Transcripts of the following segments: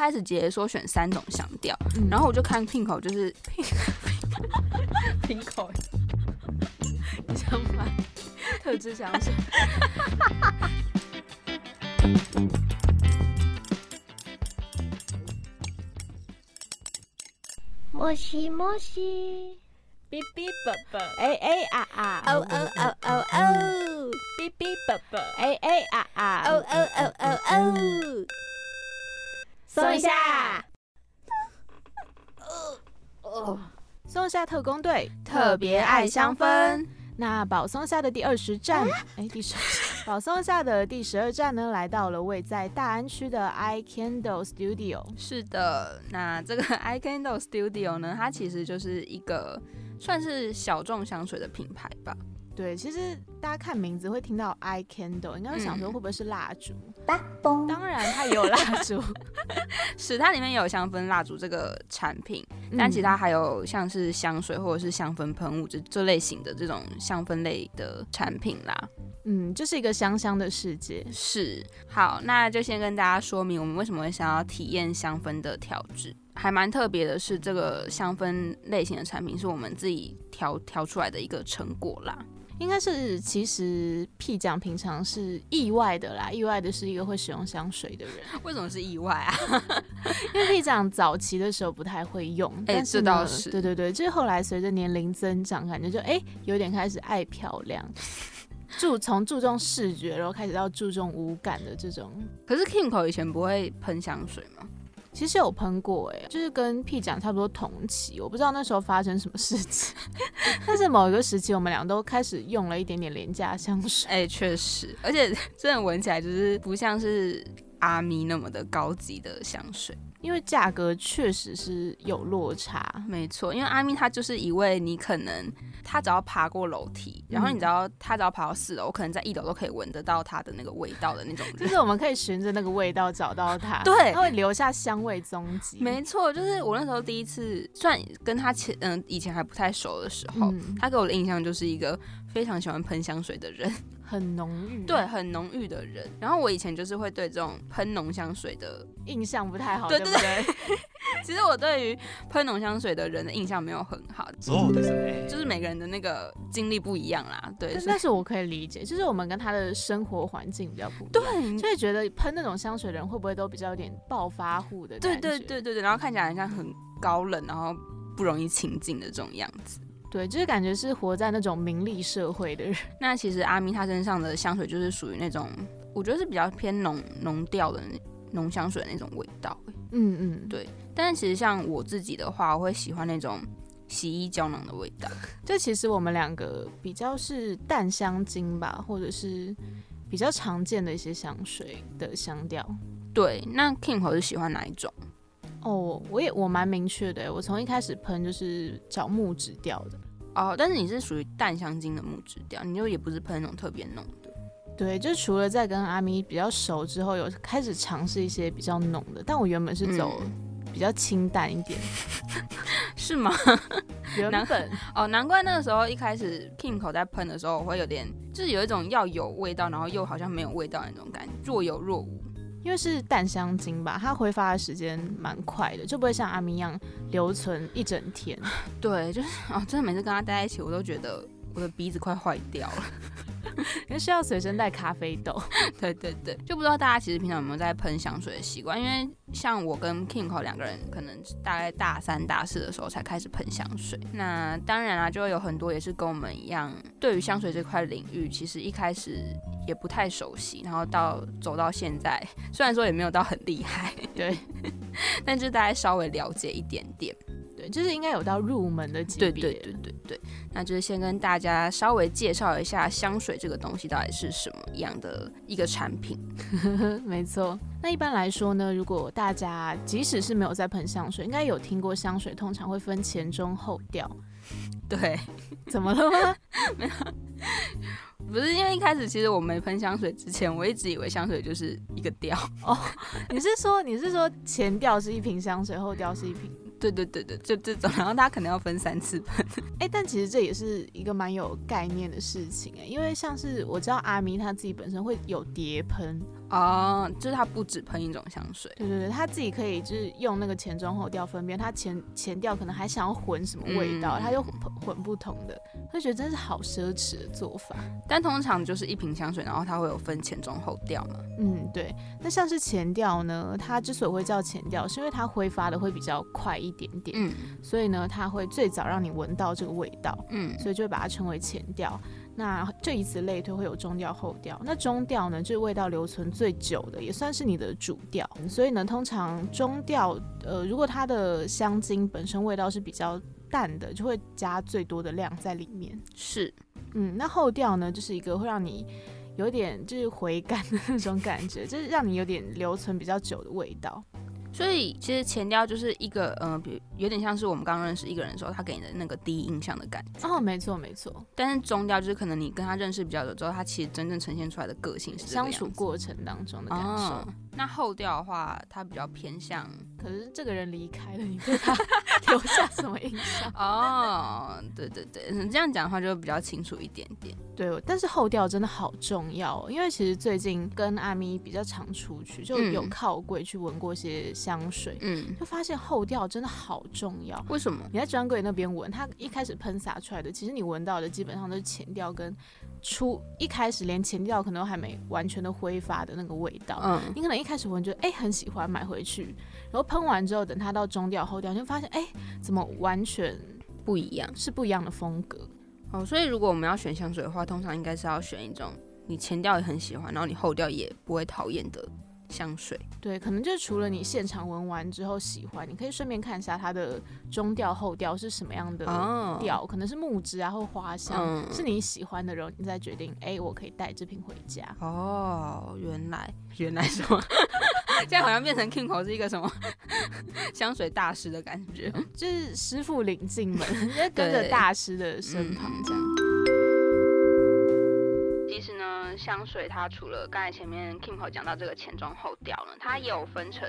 开始姐姐说选三种香调，嗯然后我就看 Pinko 就是 Pinko 你想买特制香水，もしもし。哔哔啵啵，哎哎啊啊，哦哦哦哦哦。哔哔啵啵，哎哎啊啊，哦哦哦哦哦。 松一下。哦。松下特工队特别爱香氛。那保松下的第二十站，哎，第十，保松下的第十二站呢，来到了位在大安区的 I Candle Studio。是的，那这个 I Candle Studio 呢，它其实就是一个算是小众香水的品牌吧。对，其实大家看名字会听到 I Candle，应该会想说会不会是蜡烛？当然，它也有蜡烛，是它里面有香氛蜡烛这个产品，但其他还有像是香水或者是香氛喷雾这这类型的这种香氛类的产品啦。嗯，就是一个香香的世界。是，好，那就先跟大家说明我们为什么会想要体验香氛的调制。还蛮特别的是，这个香氛类型的产品是我们自己调调出来的一个成果啦。应该是，其实 P 酱平常是意外的啦，意外的是一个会使用香水的人，为什么是意外啊？因为 P 酱早期的时候不太会用，哎但是呢这倒是对对对，就是后来随着年龄增长，感觉就哎、有点开始爱漂亮，注从注重视觉，然后开始到注重五感的这种。可是 Kimco 以前不会喷香水吗？其实有喷过哎、就是跟 P 酱差不多同期，我不知道那时候发生什么事情，但是某一个时期我们俩都开始用了一点点廉价香水。哎、确实，而且真的闻起来就是不像是阿咪那么的高级的香水。因为价格确实是有落差，没错，因为阿咪她就是一位你可能她只要爬过楼梯，然后嗯你只要她只要爬到四楼，我可能在一楼都可以闻得到她的那个味道的那种人。就是我们可以循着那个味道找到它，对它会留下香味踪迹。没错，就是我那时候第一次，算跟他前嗯、以前还不太熟的时候，嗯他给我的印象就是一个非常喜欢喷香水的人，很浓郁，对，，很浓郁的人。然后我以前就是会对这种喷浓香水的，印象不太好，对对不对？其实我对于喷浓香水的人的印象没有很好，そうですね。就是每个人的那个经历不一样啦，对，所以但但是我可以理解，就是我们跟他的生活环境比较不一样，对就会觉得喷那种香水的人会不会都比较有点暴发户的对感觉？对对对对，然后看起来很像很高冷，然后不容易亲近的这种样子。 对，就是感觉是活在那种名利社会的人。那其实阿咪她身上的香水就是属于那种，我觉得是比较偏浓浓调的浓香水的那种味道。嗯嗯，对但是其实像我自己的话，我会喜欢那种洗衣胶囊的味道。这其实我们两个比较是淡香精吧，或者是比较常见的一些香水的香调。对，那 Kim 口是喜欢哪一种？哦，我也我蛮明确的，我从一开始喷就是找木质调的。哦，但是你是属于淡香精的木质调，你就也不是喷那种特别浓的。对，就除了在跟阿咪比较熟之后，有开始尝试一些比较浓的，但我原本是走比较清淡一点。是吗？难原本哦，难怪那个时候一开始 Kim 口在喷的时候，我会有点，就是有一种要有味道，然后又好像没有味道的那种感觉，若有若无。因为是淡香精吧，它挥发的时间蛮快的，就不会像阿咪一样留存一整天。对，就是哦，真的每次跟他待在一起，我都觉得我的鼻子快坏掉了。因为需要随身带咖啡豆。对对对，就不知道大家其实平常有没有在喷香水的习惯？因为像我跟 Kingo 两个人，可能大概大三、大四的时候才开始喷香水。那当然啦，就会有很多也是跟我们一样，对于香水这块领域，其实一开始也不太熟悉，然后到走到现在，虽然说也没有到很厉害，对 但就大概稍微了解一点点。对，就是应该有到入门的级别。对对对对对，那就是先跟大家稍微介绍一下香水这个东西到底是什么样的一个产品。没错。那一般来说呢，如果大家即使是没有在喷香水，应该有听过香水通常会分前中后调。对，怎么了吗？没有不是因为一开始其实我没喷香水之前，我一直以为香水就是一个调哦。你是说你是说前调是一瓶香水，后调是一瓶？对对对对，就这种，然后大家可能要分三次喷。哎、但其实这也是一个蛮有概念的事情哎、因为像是我知道阿咪他自己本身会有叠喷，哦，就是它不只喷一种香水。对对对，他自己可以就是用那个前中后调分辨，他前前调可能还想要混什么味道，嗯他就混混不同的，会觉得真是好奢侈的做法。但通常就是一瓶香水，然后它会有分前中后调嘛。嗯，对。那像是前调呢，它之所以会叫前调，是因为它挥发的会比较快一点点，嗯所以呢，它会最早让你闻到这个味道，嗯，所以就会把它称为前调。那这以此类推，会有中调、后调。那中调呢，就是味道留存最久的，也算是你的主调。所以呢，通常中调，呃，如果它的香精本身味道是比较淡的，就会加最多的量在里面。是。嗯，那后调呢，就是一个会让你有点就是回甘的那种感觉，就是让你有点留存比较久的味道。所以其实前调就是一个，呃，比有点像是我们刚认识一个人的时候，他给你的那个第一印象的感觉。哦，没错没错，但是中调就是可能你跟他认识比较久之后，他其实真正呈现出来的个性是相处过程当中的感受。哦。那后调的话，它比较偏向可是这个人离开了，你对他 留下什么印象？哦，对对对，嗯这样讲的话就比较清楚一点点。对，但是后调真的好重要哦，因为其实最近跟阿咪比较常出去，就有嗯靠柜去闻过一些香水，嗯，就发现后调真的好重要。为什么？你在专柜那边闻，它一开始喷洒出来的，其实你闻到的基本上都是前调跟初一开始连前调可能都还没完全的挥发的那个味道。嗯，你可能一开始闻觉得哎、很喜欢买回去，然后喷完之后，等它到中调后调，你就发现哎、怎么完全不一样是不一样的风格。哦。所以如果我们要选香水的话，通常应该是要选一种你前调也很喜欢，然后你后调也不会讨厌的香水。对，可能就是除了你现场闻完之后喜欢，你可以顺便看一下它的中调后调是什么样的哦，调，可能是木质啊或花香，嗯是你喜欢的，然后你再决定，哎、我可以带这瓶回家。哦，原来原来什么？现在好像变成 Kingo 是一个什么 香水大师的感觉。就是师傅领进门，就跟着大师的身旁这样。其实呢，香水它除了刚才前面 Kimco 讲到这个前中后调呢，它也有分成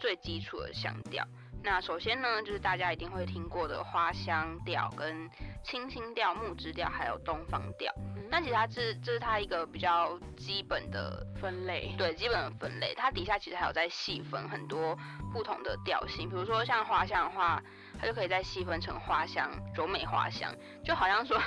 最基础的香调。那首先呢，就是大家一定会听过的花香调、跟清新调、木质调，还有东方调。那其实它是这是它一个比较基本的分类，对基本的分类，它底下其实还有在细分很多不同的调性，比如说像花香的话，它就可以再细分成花香、柔美花香，就好像说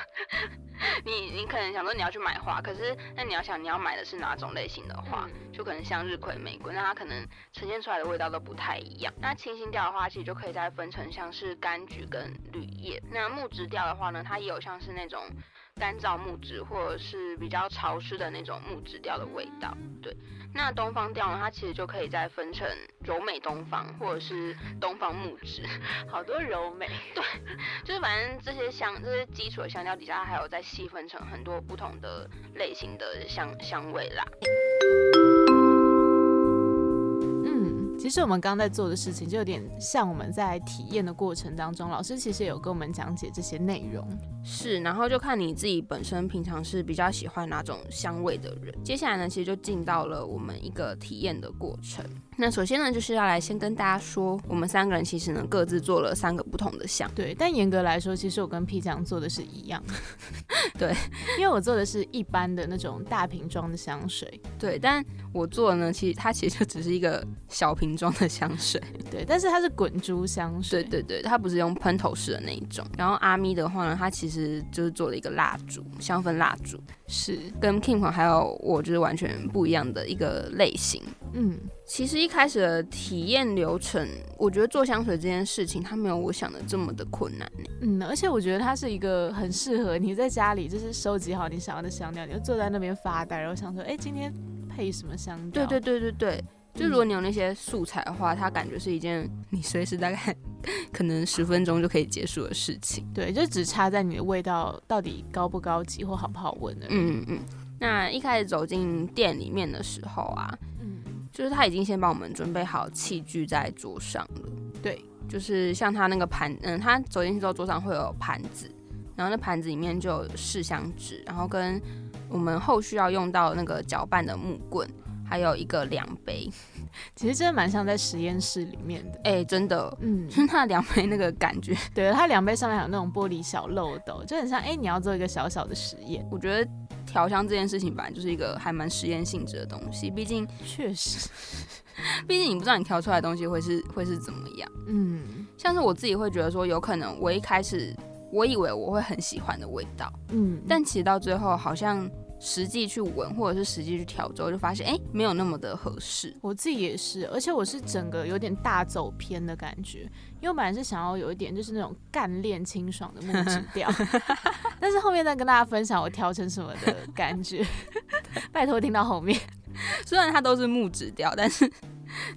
你你可能想说你要去买花，可是那你要想你要买的是哪种类型的花，嗯就可能向日葵、玫瑰，那它可能呈现出来的味道都不太一样。那清新调的话，其实就可以再分成像是柑橘跟绿叶。那木质调的话呢，它也有像是那种干燥木质或者是比较潮湿的那种木质调的味道。对，那东方调呢，它其实就可以再分成柔美东方或者是东方木质，好多柔美。对就是反正这些香这些基础的香调底下，还有再细分成很多不同的类型的香香味啦。其实我们刚刚在做的事情，就有点像我们在体验的过程当中，老师其实有跟我们讲解这些内容。是，然后就看你自己本身平常是比较喜欢哪种香味的人。接下来呢，其实就进到了我们一个体验的过程。那首先呢，就是要来先跟大家说，我们三个人其实呢各自做了三个不同的香。对，但严格来说，其实我跟 P 酱做的是一样的。对，因为我做的是一般的那种大瓶装的香水。对，但我做的呢，其实它其实就只是一个小瓶装的香水。对，但是它是滚珠香水。对对对，它不是用喷头式的那一种。然后阿咪的话呢，它其实就是做了一个蜡烛，香氛蜡烛，是，跟 King 款还有我就是完全不一样的一个类型。嗯，其实一开始的体验流程，我觉得做香水这件事情，它没有我想的这么的困难。嗯，而且我觉得它是一个很适合你在家里，就是收集好你想要的香料，你就坐在那边发呆，然后想说，哎、今天配什么香料？对对对对对，就如果你有那些素材的话，它感觉是一件你随时大概 可能十分钟就可以结束的事情。对，就只差在你的味道到底高不高级或好不好闻而已。嗯嗯。那一开始走进店里面的时候啊，嗯，就是他已经先帮我们准备好器具在桌上了。对，就是像他那个盘，嗯，他走进去之后，桌上会有盘子，然后那盘子里面就有试香纸，然后跟我们后续要用到那个搅拌的木棍，还有一个量杯。其实真的蛮像在实验室里面的。哎、真的，嗯就，是那量杯那个感觉，对，它量杯上面还有那种玻璃小漏斗，就很像哎、你要做一个小小的实验。我觉得调香这件事情本来就是一个还蛮实验性质的东西，毕竟确实，毕竟你不知道你调出来的东西会是会是怎么样。嗯。像是我自己会觉得说，有可能我一开始我以为我会很喜欢的味道，嗯，但其实到最后好像实际去闻或者是实际去调之后，就发现哎、诶没有那么的合适。我自己也是，而且我是整个有点大走偏的感觉，因为我本来是想要有一点就是那种干练清爽的木质调，但是后面再跟大家分享我调成什么的感觉，拜托听到后面。虽然它都是木质调，但是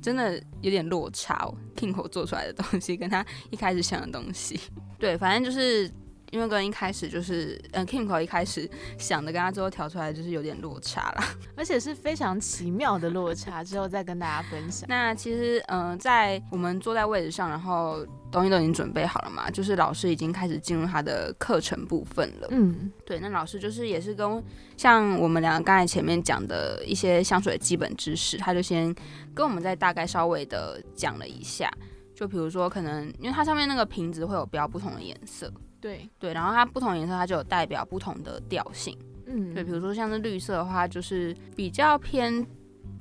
真的有点落差哦。Kingo 做出来的东西跟他一开始想的东西，对，反正就是因为跟一开始就是，嗯，Kingo 一开始想的跟他最后调出来就是有点落差啦。而且是非常奇妙的落差，之后再跟大家分享。那其实，嗯、在我们坐在位置上，然后东西都已经准备好了嘛，就是老师已经开始进入他的课程部分了。嗯对，那老师就是也是跟像我们两个刚才前面讲的一些香水的基本知识，他就先跟我们再大概稍微的讲了一下。就比如说，可能因为它上面那个瓶子会有标不同的颜色，对，对，然后它不同颜色它就有代表不同的调性，嗯。对，比如说像是绿色的话，就是比较偏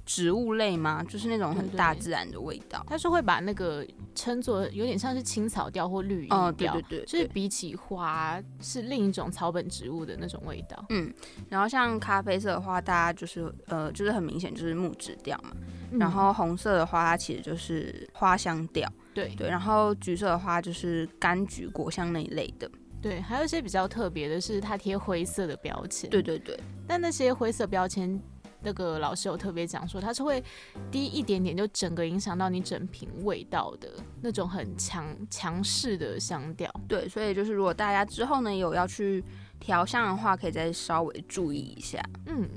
植物类吗，就是那种很大自然的味道。它是会把那个称作有点像是青草调或绿哦，意调，对对对，就是比起花是另一种草本植物的那种味道。嗯，然后像咖啡色的话，大家就是呃，就是很明显就是木质调嘛。嗯然后红色的话，它其实就是花香调，对对。然后橘色的话，就是柑橘果香那一类的。对，还有一些比较特别的是，它贴灰色的标签。对对对，但那些灰色标签，那个老师有特别讲说，它是会滴一点点就整个影响到你整瓶味道的那种很强强势的香调。对，所以就是如果大家之后呢有要去调香的话，可以再稍微注意一下。嗯，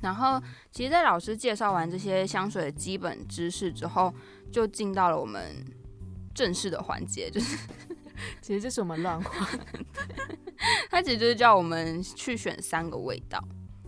然后，其实，在老师介绍完这些香水的基本知识之后，就进到了我们正式的环节，就是 其实这是我们乱画。他其实就是叫我们去选三个味道，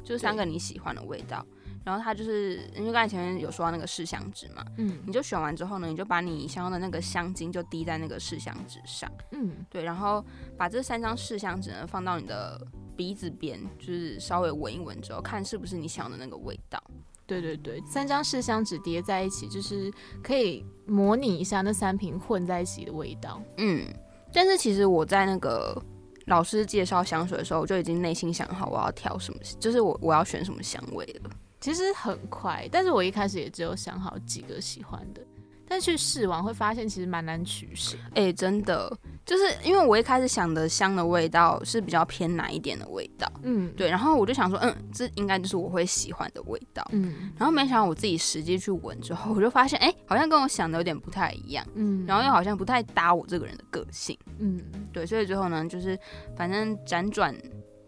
就是三个你喜欢的味道。然后它就是因为刚才前面有说到那个试香纸嘛，嗯你就选完之后呢，你就把你想要的那个香精就滴在那个试香纸上，嗯，对，然后把这三张试香纸呢放到你的鼻子边，就是稍微闻一闻之后，看是不是你想要的那个味道。对对对，三张试香纸叠在一起，就是可以模拟一下那三瓶混在一起的味道。嗯，但是其实我在那个老师介绍香水的时候，我就已经内心想好我要挑什么，就是我我要选什么香味了。其实很快，但是我一开始也只有想好几个喜欢的，但去试完会发现其实蛮难取舍。哎、真的，就是因为我一开始想的香的味道是比较偏奶一点的味道，嗯，对，然后我就想说，嗯，这应该就是我会喜欢的味道。嗯然后没想到我自己实际去闻之后，我就发现，哎、好像跟我想的有点不太一样，嗯，然后又好像不太搭我这个人的个性。嗯对，所以最后呢，就是反正辗转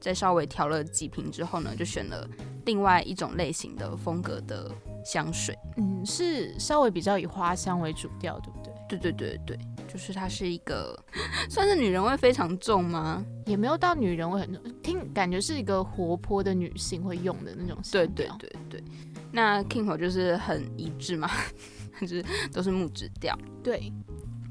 再稍微调了几瓶之后呢，就选了另外一种类型的风格的香水。嗯，是稍微比较以花香为主调，对不对？对对对对，就是它是一个 算是女人味非常重吗？也没有到女人味很重，听感觉是一个活泼的女性会用的那种香对。对对对。那 Kingo 就是很一致嘛，就是都是木质调。对，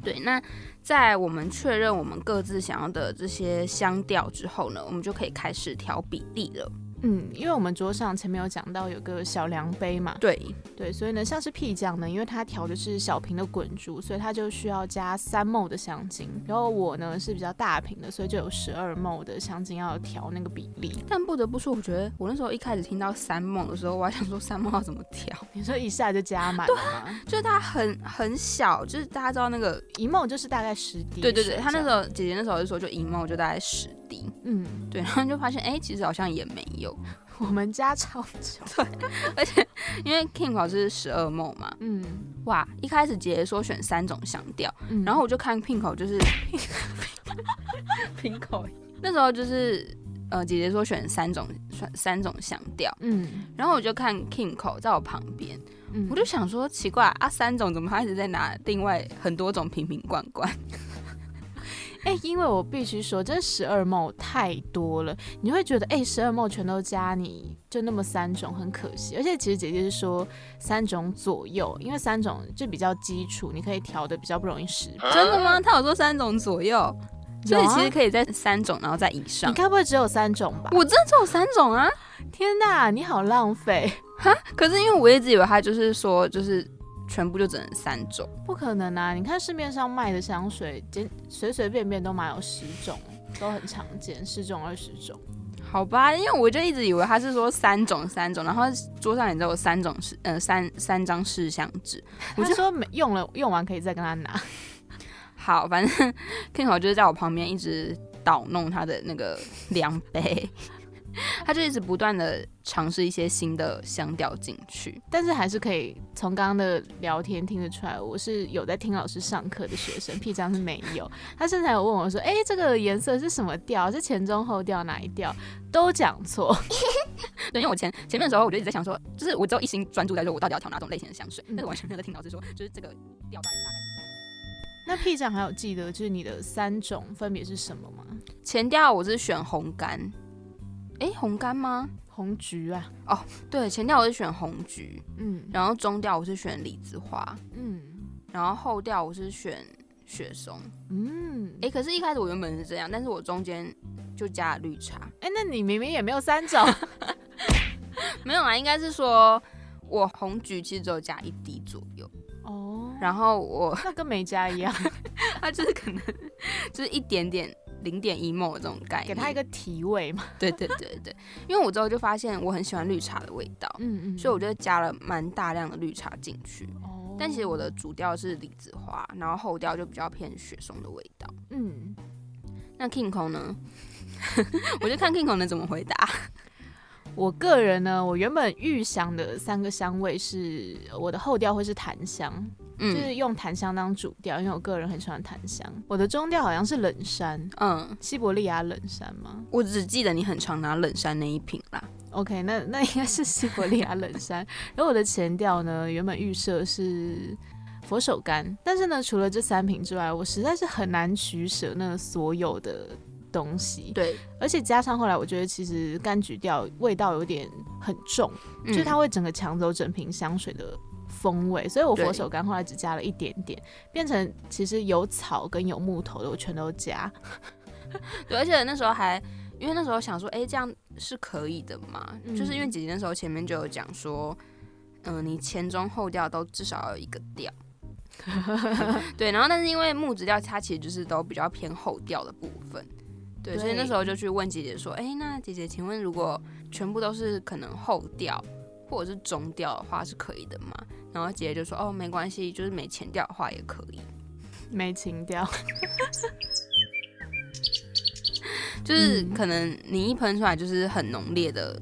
对，那在我们确认我们各自想要的这些香调之后呢，我们就可以开始调比例了。嗯，因为我们桌上前面有讲到有个小量杯嘛，对，对，所以呢，像是屁酱呢，因为它调的是小瓶的滚珠，所以它就需要加三 ml 的香精。然后我呢是比较大瓶的，所以就有十二 ml 的香精要调那个比例。但不得不说，我觉得我那时候一开始听到三梦的时候，我还想说三梦要怎么调，你说一下就加满了吗？就是它很很小，就是大家知道那个，一 ml 就是大概十滴。对对对，他那时候姐姐那时候就说就一梦就大概十滴，嗯，对，然后就发现哎、其实好像也没有，我们家超久。因为 King 跑是十二梦嘛，嗯哇，一开始姐姐说选三种香调，嗯，然后我就看 Pink 口就是 Pink 口。那时候就是呃姐姐说选三种选三种香调，嗯然后我就看 King 口在我旁边，嗯，我就想说奇怪啊，三种怎么他一直在拿另外很多种瓶瓶罐罐？哎、因为我必须说，这十二 ml 太多了，你会觉得哎，十二 ml 全都加你就那么三种，很可惜。而且其实姐姐是说三种左右，因为三种就比较基础，你可以调的比较不容易失败。真的吗？他有说三种左右，所以其实可以在三种，然后在以上你。该不会只有三种吧？我真的只有三种啊！天哪，你好浪费！可是因为我一直以为他就是说，就是全部就只能三种。不可能啊！你看市面上卖的香水，简随随便便都买有十种，都很常见，十种二十种。好吧，因为我就一直以为他是说三种三种，然后桌上也只有三种是呃三三张试香纸。我就说没用了，用完可以再跟他拿。好，反正 King 好就是在我旁边一直捣弄他的那个量杯，他就一直不断的尝试一些新的香调进去。但是还是可以从刚刚的聊天听得出来，我是有在听老师上课的学生，屁张是没有。他甚至还有问我说：“哎、这个颜色是什么调？是前中后调哪一调？”都讲错。对，因为我前前面的时候我就一直在想说，就是我只有一心专注在说我到底要调哪种类型的香水，嗯但是完全没有在听老师说，就是这个调大概大概是。那屁张还有记得就是你的三种分别是什么吗？前调我是选红柑，诶，红柑吗？红橘啊，哦对，前调我是选红橘，嗯然后中调我是选李子花，嗯然后后调我是选雪松。嗯，诶，可是一开始我原本是这样，但是我中间就加了绿茶。哎、那你明明也没有三种 没有啊，应该是说我红橘其实只有加一滴左右，哦，然后我那跟没加一样，它就是可能就是一点点零点一梦的这种概念，给他一个提味嘛。对对对对，因为我之后就发现我很喜欢绿茶的味道，嗯嗯，所以我就加了蛮大量的绿茶进去。哦，但其实我的主调是李子花，然后后调就比较偏雪松的味道。嗯，那 King Kong 呢？我就看 King Kong 能怎么回答。我个人呢，我原本预想的三个香味是我的后调会是檀香，就嗯是用檀香当主调，因为我个人很喜欢檀香。我的中调好像是冷杉，嗯，西伯利亚冷杉吗我只记得你很常拿冷杉那一瓶啦。？OK，那那应该是西伯利亚冷杉。然后我的前调呢，原本预设是佛手柑，但是呢，除了这三瓶之外，我实在是很难取舍那所有的东西。对，而且加上后来，我觉得其实柑橘调味道有点很重，嗯就是它会整个抢走整瓶香水的风味，所以我佛手柑后来只加了一点点，变成其实有草跟有木头的我全都加。对，而且那时候还因为那时候想说，哎、这样是可以的嘛？嗯就是因为姐姐那时候前面就有讲说，嗯、你前中后调都至少要有一个调。对，然后但是因为木质调它其实就是都比较偏后调的部分，对，所以那时候就去问姐姐说，哎、那姐姐，请问如果全部都是可能后调或者是中调的话是可以的吗？然后姐姐就说，哦，没关系，就是没前调的话也可以。没情调，就是嗯可能你一喷出来就是很浓烈的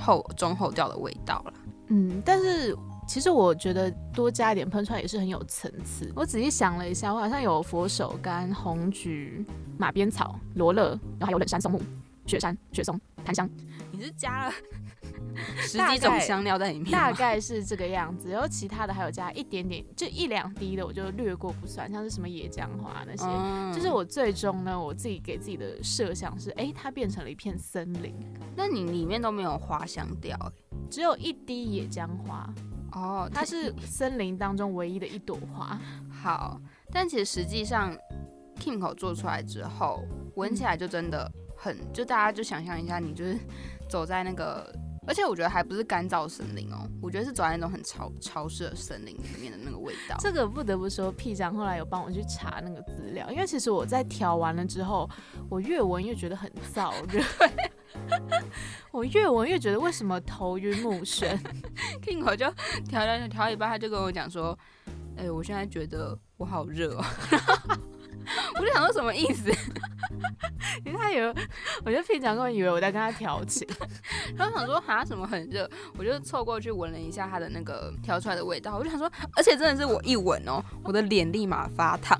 后中后调的味道啦。嗯，但是其实我觉得多加一点喷出来也是很有层次。我仔细想了一下，我好像有佛手柑、红橘、马鞭草、罗勒，然后还有冷杉、松木、雪山、雪松、檀香，你是加了十几种香料在里面大吗？概是这个样子。然后其他的还有加一点点，就一两滴的我就略过不算，像是什么野姜花那些。嗯就是，我最终呢，我自己给自己的设想是，哎、它变成了一片森林，那你里面都没有花香调欸只有一滴野姜花，哦，它是森林当中唯一的一朵花。好，但其实实际上 Kimco 做出来之后，闻起来就真的很，就大家就想象一下，你就是走在那个。而且我觉得还不是干燥森林哦，我觉得是走在那种很潮潮湿的森林里面的那个味道。这个不得不说，屁长后来有帮我去查那个资料，因为其实我在调完了之后，我越闻越觉得很燥热。我越闻越觉得为什么头晕目眩？King 我就调调调调一半，他就跟我讲说：“哎、我现在觉得我好热哦。”我就想说什么意思？因为他以为，我觉得屁长根本以为我在跟他调情。然后想说哈什么很热，我就凑过去闻了一下他的那个调出来的味道，我就想说，而且真的是我一闻哦，我的脸立马发烫。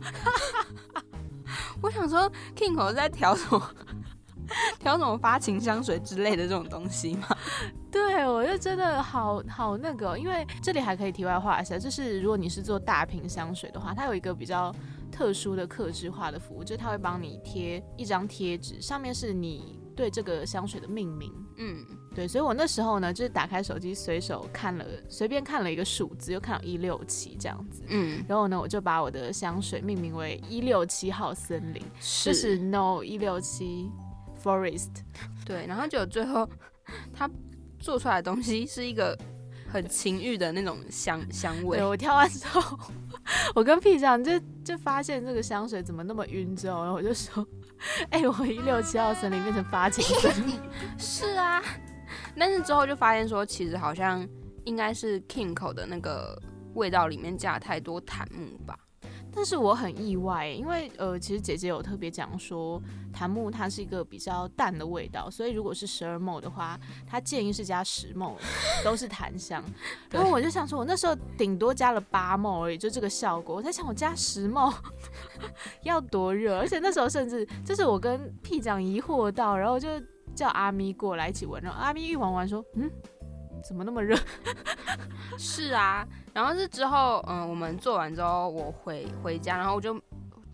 我想说 King 口在调什么？调什么发情香水之类的这种东西吗？对，我就真的好好那个，因为这里还可以题外话一下，就是如果你是做大瓶香水的话，它有一个比较特殊的克制化的服务，就是他会帮你贴一张贴纸，上面是你对这个香水的命名。嗯，对，所以我那时候呢，就是打开手机，随手看了，随便看了一个数字，又看到一六七这样子。嗯，然后呢，我就把我的香水命名为一六七号森林，是就是 No 一六七 Forest。对，然后就最后他做出来的东西是一个很情欲的那种香香味对，我挑完之后，我跟屁酱就就发现这个香水怎么那么晕之后，然后我就说，哎、我一六七号森林变成发情森林。是啊，但是之后就发现说，其实好像应该是 King 口的那个味道里面加太多檀木吧。但是我很意外，因为呃，其实姐姐有特别讲说，檀木它是一个比较淡的味道，所以如果是十二 ml 的话，她建议是加十 ml，都是檀香。然后我就想说，我那时候顶多加了八 ml 而已，就这个效果。我在想，我加十 ml 要多热？而且那时候甚至就是我跟屁长疑惑到，然后就叫阿咪过来一起闻，然后阿咪一闻完说，嗯，怎么那么热？是啊，然后是之后，嗯，我们做完之后，我回回家，然后我就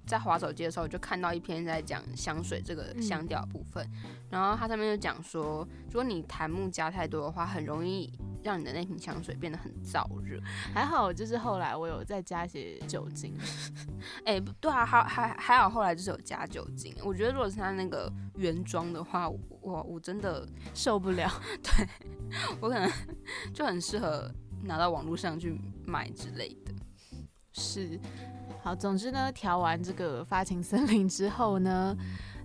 在划手机的时候，就看到一篇在讲香水这个香调部分，然后它上面就讲说，如果你檀木加太多的话，很容易让你的那瓶香水变得很燥热。还好，就是后来我有再加一些酒精。哎、不对啊，还还还好，后来就是有加酒精。我觉得如果是它那个原装的话，我我我真的受不了，对我可能就很适合拿到网络上去买之类的。是，好，总之呢，调完这个发情森林之后呢，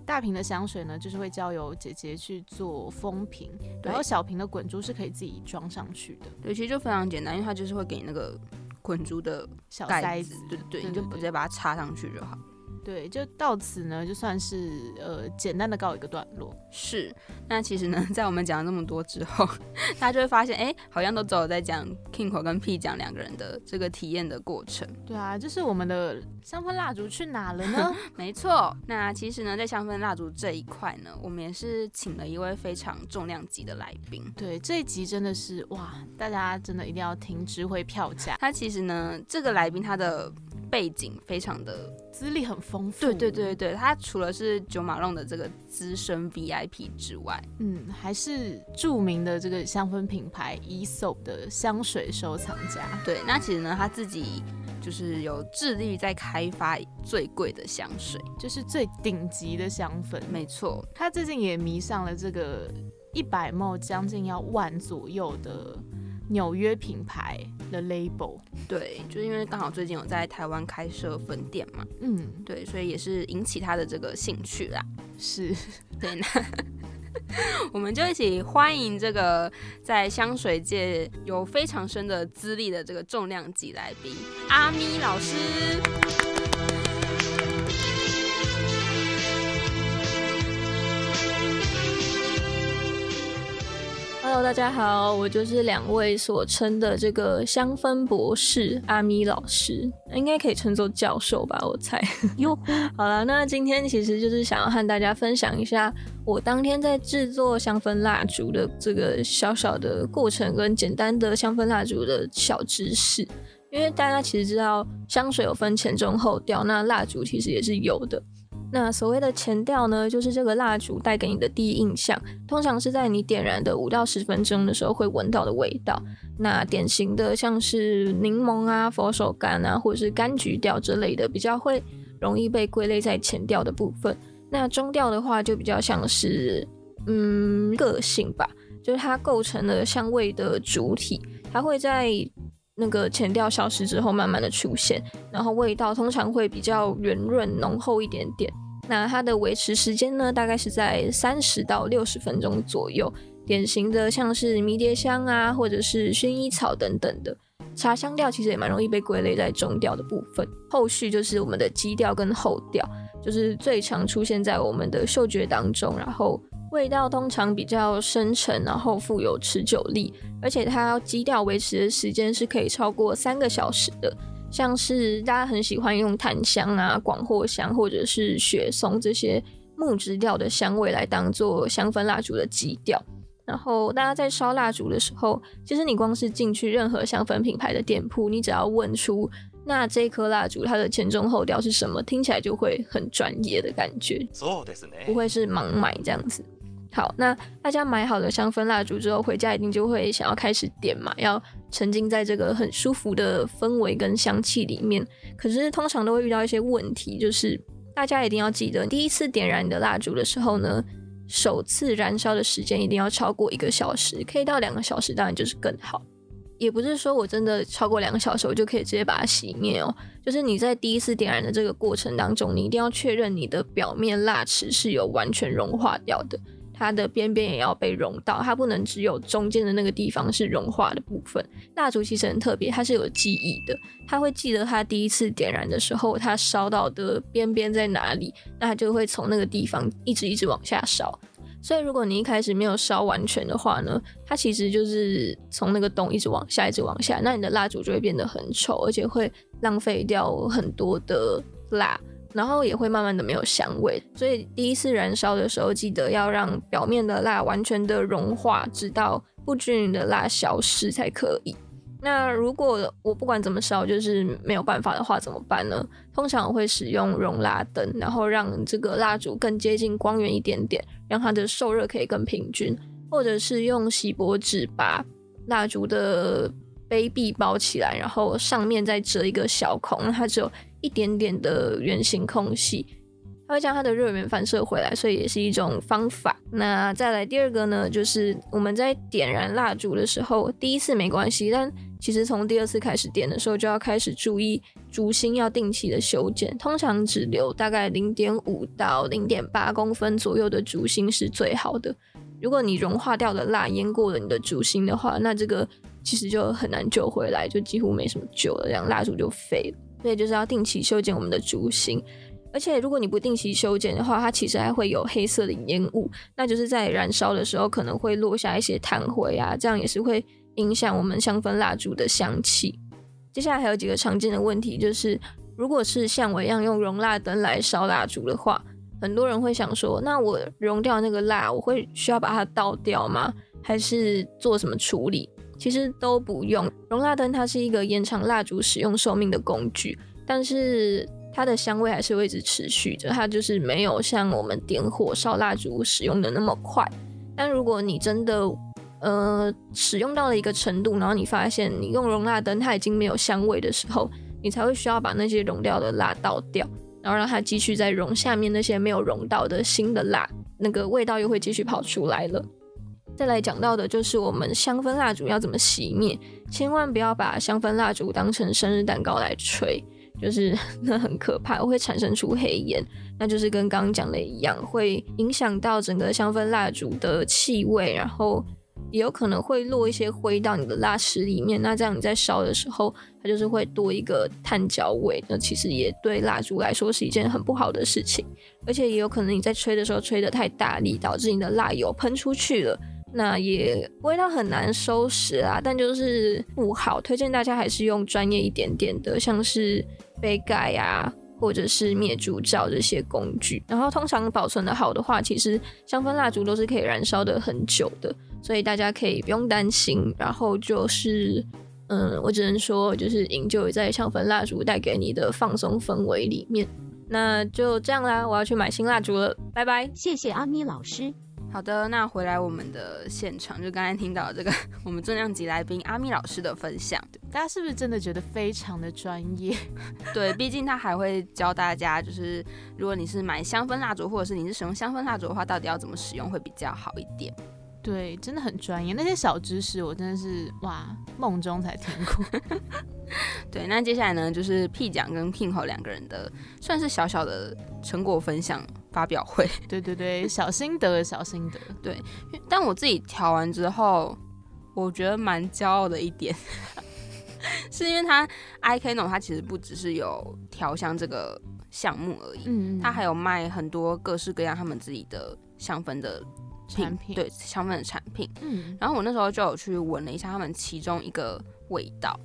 大瓶的香水呢，就是会交由姐姐去做封瓶，然后小瓶的滚珠是可以自己装上去的，对，其实就非常简单，因为它就是会给你那个滚珠的小盖塞子，，对对你就直接把它插上去就好。对，就到此呢，就算是呃简单的告一个段落。是，那其实呢，在我们讲了这么多之后，大家就会发现，哎、好像都只有在讲 Kingo 跟 P 讲两个人的这个体验的过程。对啊，就是我们的香氛蜡烛去哪了呢？没错，那其实呢，在香氛蜡烛这一块呢，我们也是请了一位非常重量级的来宾。对，这一集真的是哇，大家真的一定要听值回票价，他其实呢，这个来宾他的背景非常的，资历很丰富。对对对对，他除了是九马龙的这个资深 VIP 之外，嗯，还是著名的这个香氛品牌 ESOP 的香水收藏家。对，那其实呢，他自己就是有致力在开发最贵的香水，就是最顶级的香氛。没错，他最近也迷上了这个一百 ml 将近要万左右的纽约品牌的 label。对，就是因为刚好最近有在台湾开设分店嘛，嗯，对，所以也是引起他的这个兴趣啦。是对，那 我们就一起欢迎这个在香水界有非常深的资历的这个重量级来宾阿咪老师。Hello，大家好，我就是两位所称的这个香氛博士阿咪老师，应该可以称作教授吧，我猜。哟，好了，那今天其实就是想要和大家分享一下我当天在制作香氛蜡烛的这个小小的过程跟简单的香氛蜡烛的小知识。因为大家其实知道香水有分前中后调，那蜡烛其实也是有的。那所谓的前调呢，就是这个蜡烛带给你的第一印象，通常是在你点燃的五到十分钟的时候会闻到的味道。那典型的像是柠檬啊、佛手柑啊，或者是柑橘调之类的，比较会容易被归类在前调的部分。那中调的话，就比较像是嗯个性吧，就是它构成了香味的主体，它会在那个前调消失之后慢慢的出现，然后味道通常会比较圆润浓厚一点点。那它的维持时间呢，大概是在三十到六十分钟左右。典型的像是迷迭香啊，或者是薰衣草等等的茶香调，其实也蛮容易被归类在中调的部分。后续就是我们的基调跟后调，就是最常出现在我们的嗅觉当中，然后味道通常比较深沉，然后富有持久力，而且它基调维持的时间是可以超过三个小时的。像是大家很喜欢用檀香啊、广藿香或者是雪松这些木质调的香味来当做香氛蜡烛的基调。然后大家在烧蜡烛的时候，其实你光是进去任何香氛品牌的店铺，你只要问出那这颗蜡烛它的前中后调是什么，听起来就会很专业的感觉，そうですね不。会是盲买这样子。 好，那大家买好了香氛蜡烛之后，回家一定就会想要开始点嘛，要沉浸在这个很舒服的氛围跟香气里面。可是通常都会遇到一些问题，就是大家一定要记得，第一次点燃你的蜡烛的时候呢，首次燃烧的时间一定要超过一个小时，可以到两个小时，当然就是更好。也不是说我真的超过两个小时，我就可以直接把它熄灭哦。就是你在第一次点燃的这个过程当中，你一定要确认你的表面蜡池是有完全融化掉的，它的边边也要被融到，它不能只有中间的那个地方是融化的部分。蜡烛其实很特别，它是有记忆的，它会记得它第一次点燃的时候，它烧到的边边在哪里，那它就会从那个地方一直一直往下烧。所以，如果你一开始没有烧完全的话呢，它其实就是从那个洞一直往下，一直往下，那你的蜡烛就会变得很丑，而且会浪费掉很多的蜡，然后也会慢慢的没有香味。所以，第一次燃烧的时候，记得要让表面的蜡完全的融化，直到不均匀的蜡消失才可以。那如果我不管怎么烧，就是没有办法的话，怎么办呢？通常我会使用熔蜡灯，然后让这个蜡烛更接近光源一点点，让它的受热可以更平均，或者是用锡箔纸把蜡烛的杯壁包起来，然后上面再折一个小孔，它只有一点点的圆形空隙。它会将它的热源反射回来，所以也是一种方法。那再来第二个呢，就是我们在点燃蜡烛的时候，第一次没关系，但其实从第二次开始点的时候，就要开始注意烛芯要定期的修剪，通常只留大概零点五到零点八公分左右的烛芯是最好的。如果你融化掉的蜡淹过了你的烛芯的话，那这个其实就很难救回来，就几乎没什么救了，这样蜡烛就废了。所以就是要定期修剪我们的烛芯。而且，如果你不定期修剪的话，它其实还会有黑色的烟雾，那就是在燃烧的时候可能会落下一些炭灰啊，这样也是会影响我们香氛蜡烛的香气。接下来还有几个常见的问题，就是如果是像我一样用熔蜡灯来烧蜡烛的话，很多人会想说，那我熔掉那个蜡，我会需要把它倒掉吗？还是做什么处理？其实都不用。熔蜡灯它是一个延长蜡烛使用寿命的工具，但是。它的香味还是会一直持续着，它就是没有像我们点火烧蜡烛使用的那么快。但如果你真的呃使用到了一个程度，然后你发现你用熔蜡灯它已经没有香味的时候，你才会需要把那些融掉的蜡倒掉，然后让它继续再融下面那些没有融到的新的蜡，那个味道又会继续跑出来了。再来讲到的就是我们香氛蜡烛要怎么熄灭，千万不要把香氛蜡烛当成生日蛋糕来吹。就是 那很可怕，会产生出黑烟，那就是跟刚刚讲的一样，会影响到整个香氛蜡烛的气味，然后也有可能会落一些灰到你的蜡池里面。那这样你在烧的时候，它就是会多一个碳焦味，那其实也对蜡烛来说是一件很不好的事情。而且也有可能你在吹的时候吹得太大力，导致你的蜡油喷出去了，那也味道很难收拾啊。但就是不好，推荐大家还是用专业一点点的，像是。杯盖呀，或者是灭烛罩这些工具，然后通常保存的好的话，其实香氛蜡烛都是可以燃烧的很久的，所以大家可以不用担心。然后就是，嗯，我只能说，就是营救在香氛蜡烛带给你的放松氛围里面。那就这样啦，我要去买新蜡烛了，拜拜。谢谢阿咪老师。好的，那回来我们的现场，就刚才听到这个 我们重量级来宾阿咪老师的分享，大家是不是真的觉得非常的专业？对，毕竟他还会教大家，就是如果你是买香氛蜡烛，或者是你是使用香氛蜡烛的话，到底要怎么使用会比较好一点？对，真的很专业，那些小知识我真的是哇，梦中才听过。对，那接下来呢，就是 P 奖跟 King 后两个人的算是小小的成果分享。发表会，对对对，小心得，小心得。对，但我自己调完之后，我觉得蛮骄傲的一点，是因为它 I K No 它其实不只是有调香这个项目而已，嗯，它还有卖很多各式各样他们自己的香氛的产品，对，香氛的产品。嗯，然后我那时候就有去闻了一下他们其中一个味道，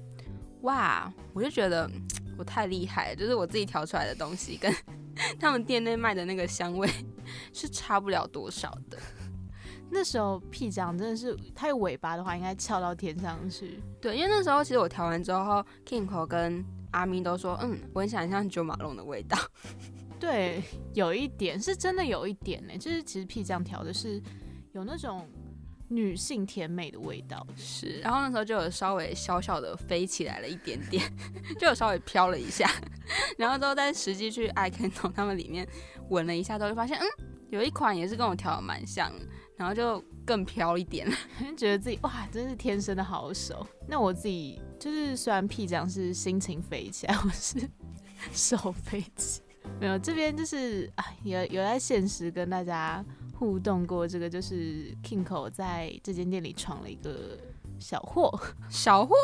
哇，我就觉得我太厉害了，就是我自己调出来的东西跟。他们店内卖的那个香味 是差不了多少的。那时候屁酱真的是，它有尾巴的话应该翘到天上去。对，因为那时候其实我调完之后，Kingo 跟阿咪都说，嗯，闻起来像九马龙的味道。对，有一点是真的有一点呢，就是其实屁酱调的是有那种女性甜美的味道。是，然后那时候就有稍微小小的飞起来了一点点，就有稍微飘了一下，然后之后再实际去 I Can 从他们里面闻了一下之后，就发现嗯，有一款也是跟我调的蛮像的，然后就更飘一点了。觉得自己哇，真是天生的好手。那我自己就是虽然屁酱是心情飞起来，我是手飞起。没有，这边就是啊，有有在现实跟大家互动过，这个就是 Kingo 在这间店里闯了一个小祸，小货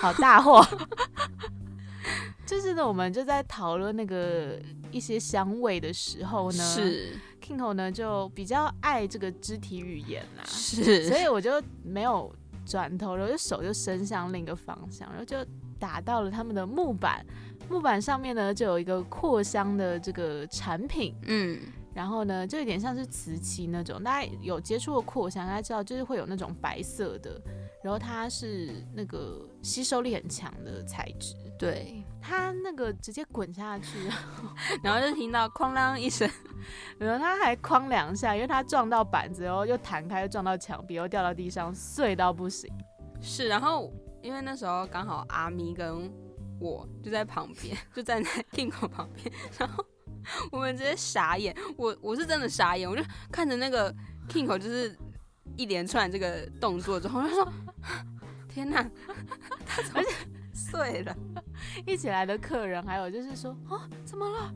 好大祸。就是呢，我们就在讨论那个一些香味的时候呢，是 Kingo 呢就比较爱这个肢体语言啦，是，所以我就没有转头，然后就手就伸向另一个方向，然后就打到了他们的木板。木板上面呢就有一个扩香的这个产品，嗯，然后呢就有点像是瓷器那种，大家有接触过扩香，大家知道就是会有那种白色的，然后它是那个吸收力很强的材质，对，它那个直接滚下去，然后 就听到哐啷一声，然后它还哐两下，因为它撞到板子，然后又弹开，又撞到墙壁，又掉到地上，碎到不行。是，然后因为那时候刚好阿咪跟我就在旁边，就站在 Kingo 旁边，然后我们直接傻眼，我我是真的傻眼，我就看着那个 Kingo 就是一连串这个动作之后，我就说 天哪，他怎么碎了？一起来的客人还有就是说啊，怎么了？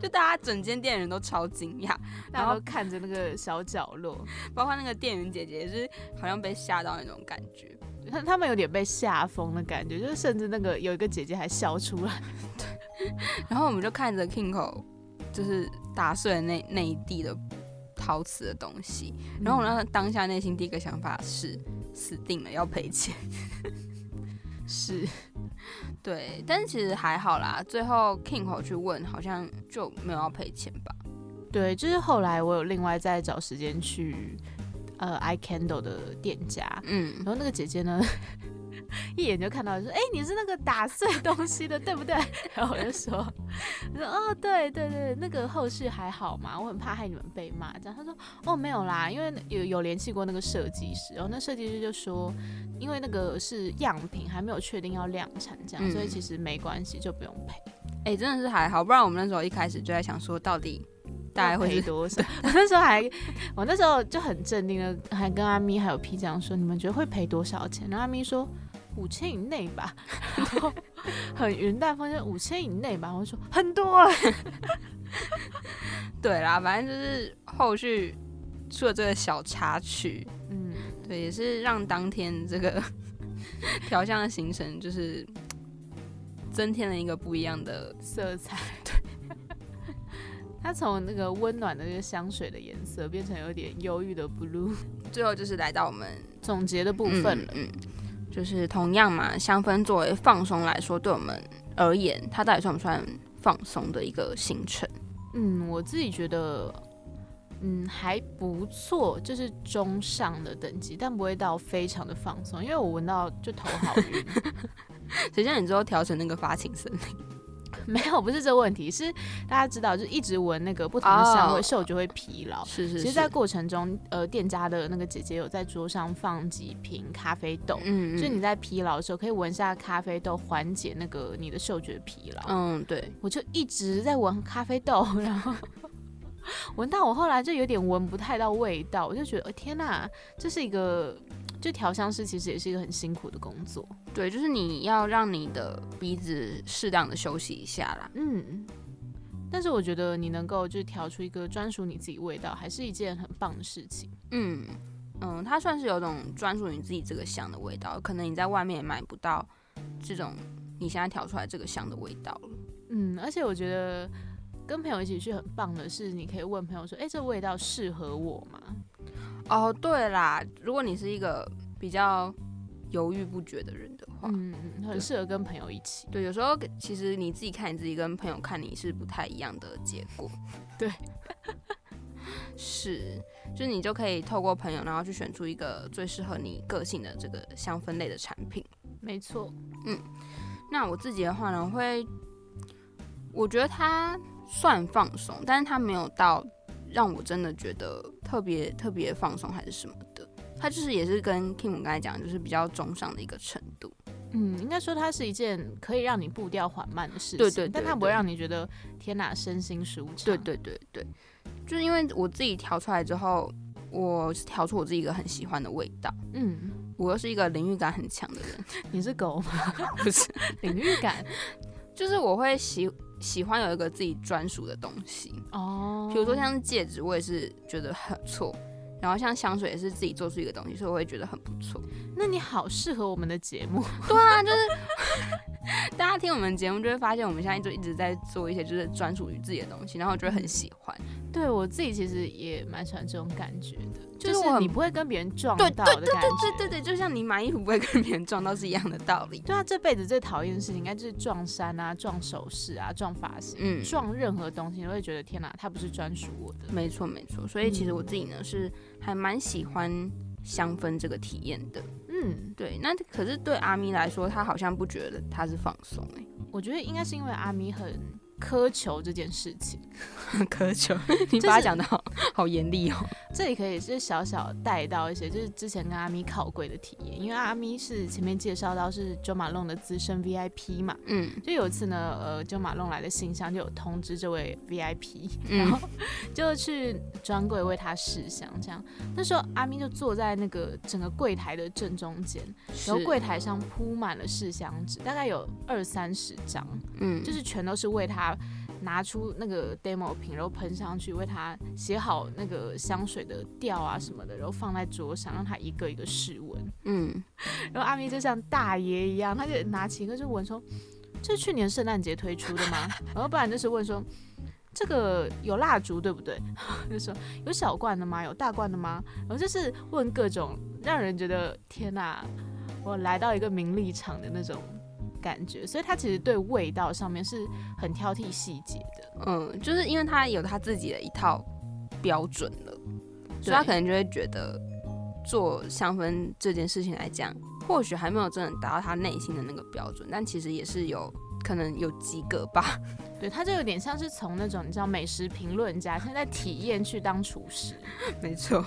就大家整间店人都超惊讶，然后看着那个小角落，包括那个店员姐姐也是好像被吓到那种感觉。他他们有点被吓疯的感觉，就是甚至那个有一个姐姐还笑出来。对，然后我们就看着 Kingo 就是打碎了那那一地的陶瓷的东西，然后我那当下内心第一个想法是死定了，要赔钱。是，对，但是其实还好啦，最后 Kingo 去问，好像就没有要赔钱吧？对，就是后来我有另外再找时间去。呃，I Candle 的店家，嗯，然后那个姐姐呢，一眼就看到说，哎，你是那个打碎东西的，对不对？然后我就说，我说，哦，对对对，那个后续还好嘛，我很怕害你们被骂。这样，他说，哦，没有啦，因为有有联系过那个设计师，然后那设计师就说，因为那个是样品，还没有确定要量产，这样，所以其实没关系，就不用赔。哎，真的是还好，不然我们那时候一开始就在想说，到底。大概会是多少？我那时候还，我那时候就很镇定的，还跟阿咪还有 P 这样说，你们觉得会赔多少钱？然后阿咪说五千以内吧，然后很云淡风轻，五千以内吧。我说很多。对啦，反正就是后续出了这个小插曲，嗯，对，也是让当天这个调香的行程就是增添了一个不一样的色彩。对。它从那个温暖的那个香水的颜色变成有点忧郁的 blue，最后就是来到我们总结的部分了。嗯，就是同样嘛，香氛作为放松来说，对我们而言，它到底算不算放松的一个行程？嗯，我自己觉得，嗯，还不错，就是中上的等级，但不会到非常的放松，因为我闻到就头好晕。谁叫你之后调成那个发情森林？没有，不是这个问题，是大家知道，就一直闻那个不同的香味，嗅觉会疲劳。是是。其实，在过程中，呃，店家的那个姐姐有在桌上放几瓶咖啡豆，嗯，就你在疲劳的时候可以闻下咖啡豆，缓解那个你的嗅觉疲劳。嗯，对。我就一直在闻咖啡豆，然后闻到我后来就有点闻不太到味道，我就觉得，哦天哪，这是一个。就调香师其实也是一个很辛苦的工作，对，就是你要让你的鼻子适当的休息一下啦。嗯，但是我觉得你能够就调出一个专属你自己味道，还是一件很棒的事情。嗯嗯，它算是有种专属你自己这个香的味道，可能你在外面也买不到这种你现在调出来这个香的味道了。嗯，而且我觉得跟朋友一起去很棒的是，你可以问朋友说：“哎，这味道适合我吗？”哦，对啦，如果你是一个比较犹豫不决的人的话，嗯，很适合跟朋友一起。对，有时候其实你自己看你自己，跟朋友看你是不太一样的结果。对，是，就是你就可以透过朋友，然后去选出一个最适合你个性的这个香氛类的产品。没错，嗯，那我自己的话呢，会，我觉得它算放松，但是它没有到。让我真的觉得特别特别放松还是什么的。它就是也是跟 Kim 刚才讲，就是比较中上的一个程度。嗯，应该说它是一件可以让你步调缓慢的事情，对对对但它不会让你觉得天哪，身心舒畅。对对对对，就是因为我自己调出来之后，我是调出我自己一个很喜欢的味道。嗯，我又是一个领域感很强的人，你是狗吗？不是，领域感 就是我会喜喜欢有一个自己专属的东西。哦，比如说像是戒指，我也是觉得很不错。然后像香水也是自己做出一个东西，所以我会觉得很不错。那你好适合我们的节目，对啊，就是 大家听我们节目就会发现，我们现在就一直在做一些就是专属于自己的东西，然后我就会很喜欢。对我自己其实也蛮喜欢这种感觉的，就是你不会跟别人撞到的感觉。对对对，就像你买衣服不会跟别人撞到是一样的道理。对啊，这辈子最讨厌的事情应该就是撞衫啊、撞首饰啊、撞发型、嗯，撞任何东西，你都会觉得天哪，它不是专属我的。没错没错。所以其实我自己呢是还蛮喜欢香氛这个体验的。嗯，对，那可是对阿咪来说，他好像不觉得他是放松哎、我觉得应该是因为阿咪很苛求这件事情。苛求。你把他讲的好好严厉哦。这里可以是小小带到一些，就是之前跟阿咪靠柜的体验，因为阿咪是前面介绍到是九马龙的资深 VIP 嘛，嗯就有一次呢，呃，九马龙来的信箱就有通知这位 VIP，嗯然后就去专柜为他试香，这样。那时候阿咪就坐在那个整个柜台的正中间，然后柜台上铺满了试香纸，大概有二三十张，嗯就是全都是为他拿出那个 demo 瓶，然后喷上去，为他写好那个香水的调啊什么的，然后放在桌上，让他一个一个试闻。嗯，然后阿咪就像大爷一样，他就拿起一个就闻说：“这是去年圣诞节推出的吗？” 然后不然就是问说：“这个有蜡烛对不对？” 就说：“有小罐的吗？有大罐的吗？”然后就是问各种让人觉得天哪，我来到一个名利场的那种感觉。所以他其实对味道上面是很挑剔细节的。嗯，就是因为他有他自己的一套标准了，所以他可能就会觉得做香氛这件事情来讲，或许还没有真的达到他内心的那个标准，但其实也是有可能有及格吧。对，他就有点像是从那种你知道美食评论家，现在在体验去当厨师。没错，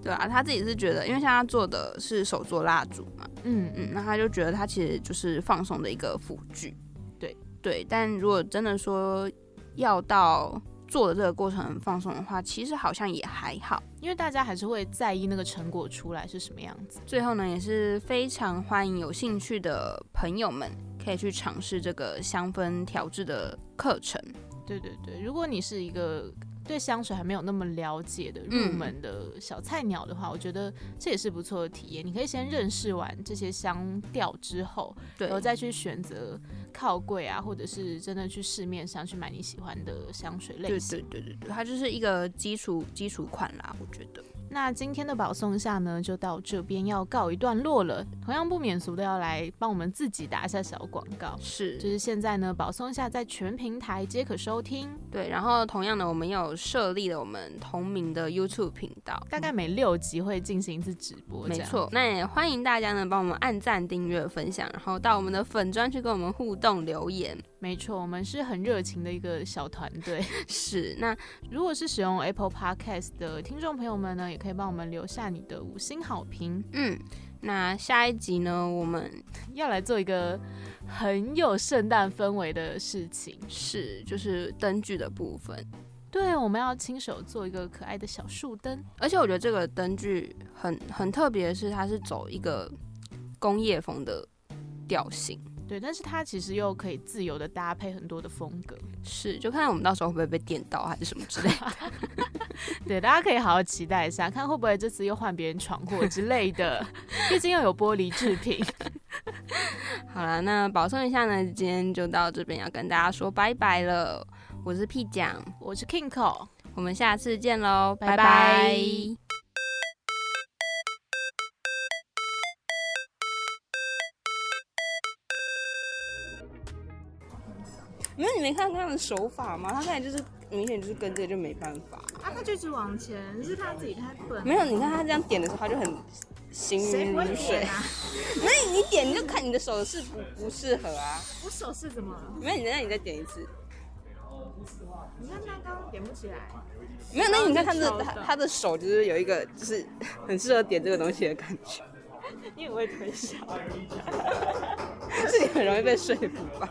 对啊，他自己是觉得，因为像他做的是手做蜡烛嘛，嗯嗯，那他就觉得他其实就是放松的一个辅具。对对，但如果真的说要到做的这个过程很放松的话，其实好像也还好。因为大家还是会在意那个成果出来是什么样子。最后呢，也是非常欢迎有兴趣的朋友们可以去尝试这个香氛调制的课程。对对对，如果你是一个对香水还没有那么了解的入嗯门的小菜鸟的话，我觉得这也是不错的体验。你可以先认识完这些香调之后，然后再去选择靠柜啊，或者是真的去市面上去买你喜欢的香水类对型。对对对对，它就是一个基础基础款啦，我觉得。那今天的保送下呢，就到这边要告一段落了。同样不免俗的要来帮我们自己打一下小广告。是，就是现在呢，保送下在全平台皆可收听，对。然后同样的，我们有设立了我们同名的 YouTube 频道，大概每六集会进行一次直播。没，错。那也欢迎大家呢帮我们按赞、订阅、分享，然后到我们的粉专去跟我们互动留言。没错，我们是很热情的一个小团队。是，那如果是使用 Apple Podcast 的听众朋友们呢，也可以帮我们留下你的五星好评。嗯，那下一集呢，我们要来做一个很有圣诞氛围的事情。是就是灯具的部分。对，我们要亲手做一个可爱的小树灯。而且我觉得这个灯具很很特别是，它是走一个工业风的调性。对，但是它其实又可以自由的搭配很多的风格。是，就看我们到时候会不会被电到，还是什么之类的。对，大家可以好好期待一下，看会不会这次又换别人闯祸之类的。毕竟又有玻璃制品。好了，那保送一下呢，今天就到这边，要跟大家说拜拜了。我是 P 酱，我是 Kingo，我们下次见喽，拜拜拜拜没有，你没看到他的手法吗？他刚才就是明显就是跟这个就没办法。啊，他就一直往前，是他自己太笨没有，你看他这样点的时候，他就很行云流水。啊？没有，你点你就看你的手势不不适合啊。我手势怎么了？没有，你再你再点一次。你看他刚刚点不起来，没有，那你看他的超的他他的手就是有一个就是很适合点这个东西的感觉，你很会推销。是你很容易被说服吧？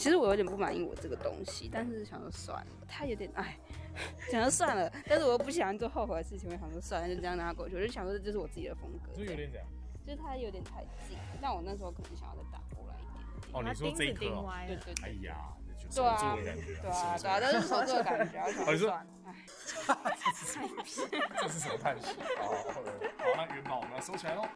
其实我有点不满意我这个东西，但是想说算了，他有点哎，想说算了，但是我又不喜欢做后悔的事情，我想说算了，就这样让它过去。我就想说这就是我自己的风格，就有点这样。就是他有点太近，但我那时候可能想要再打过来一点。哦，你说这一颗哦，歪了。对对对哎呀，对手啊，做的感觉对啊，手对啊，但是手做的感觉，然 后想哦你说说算了，哎。这是什么叹息？哦，好，那元宝我们要收起来喽。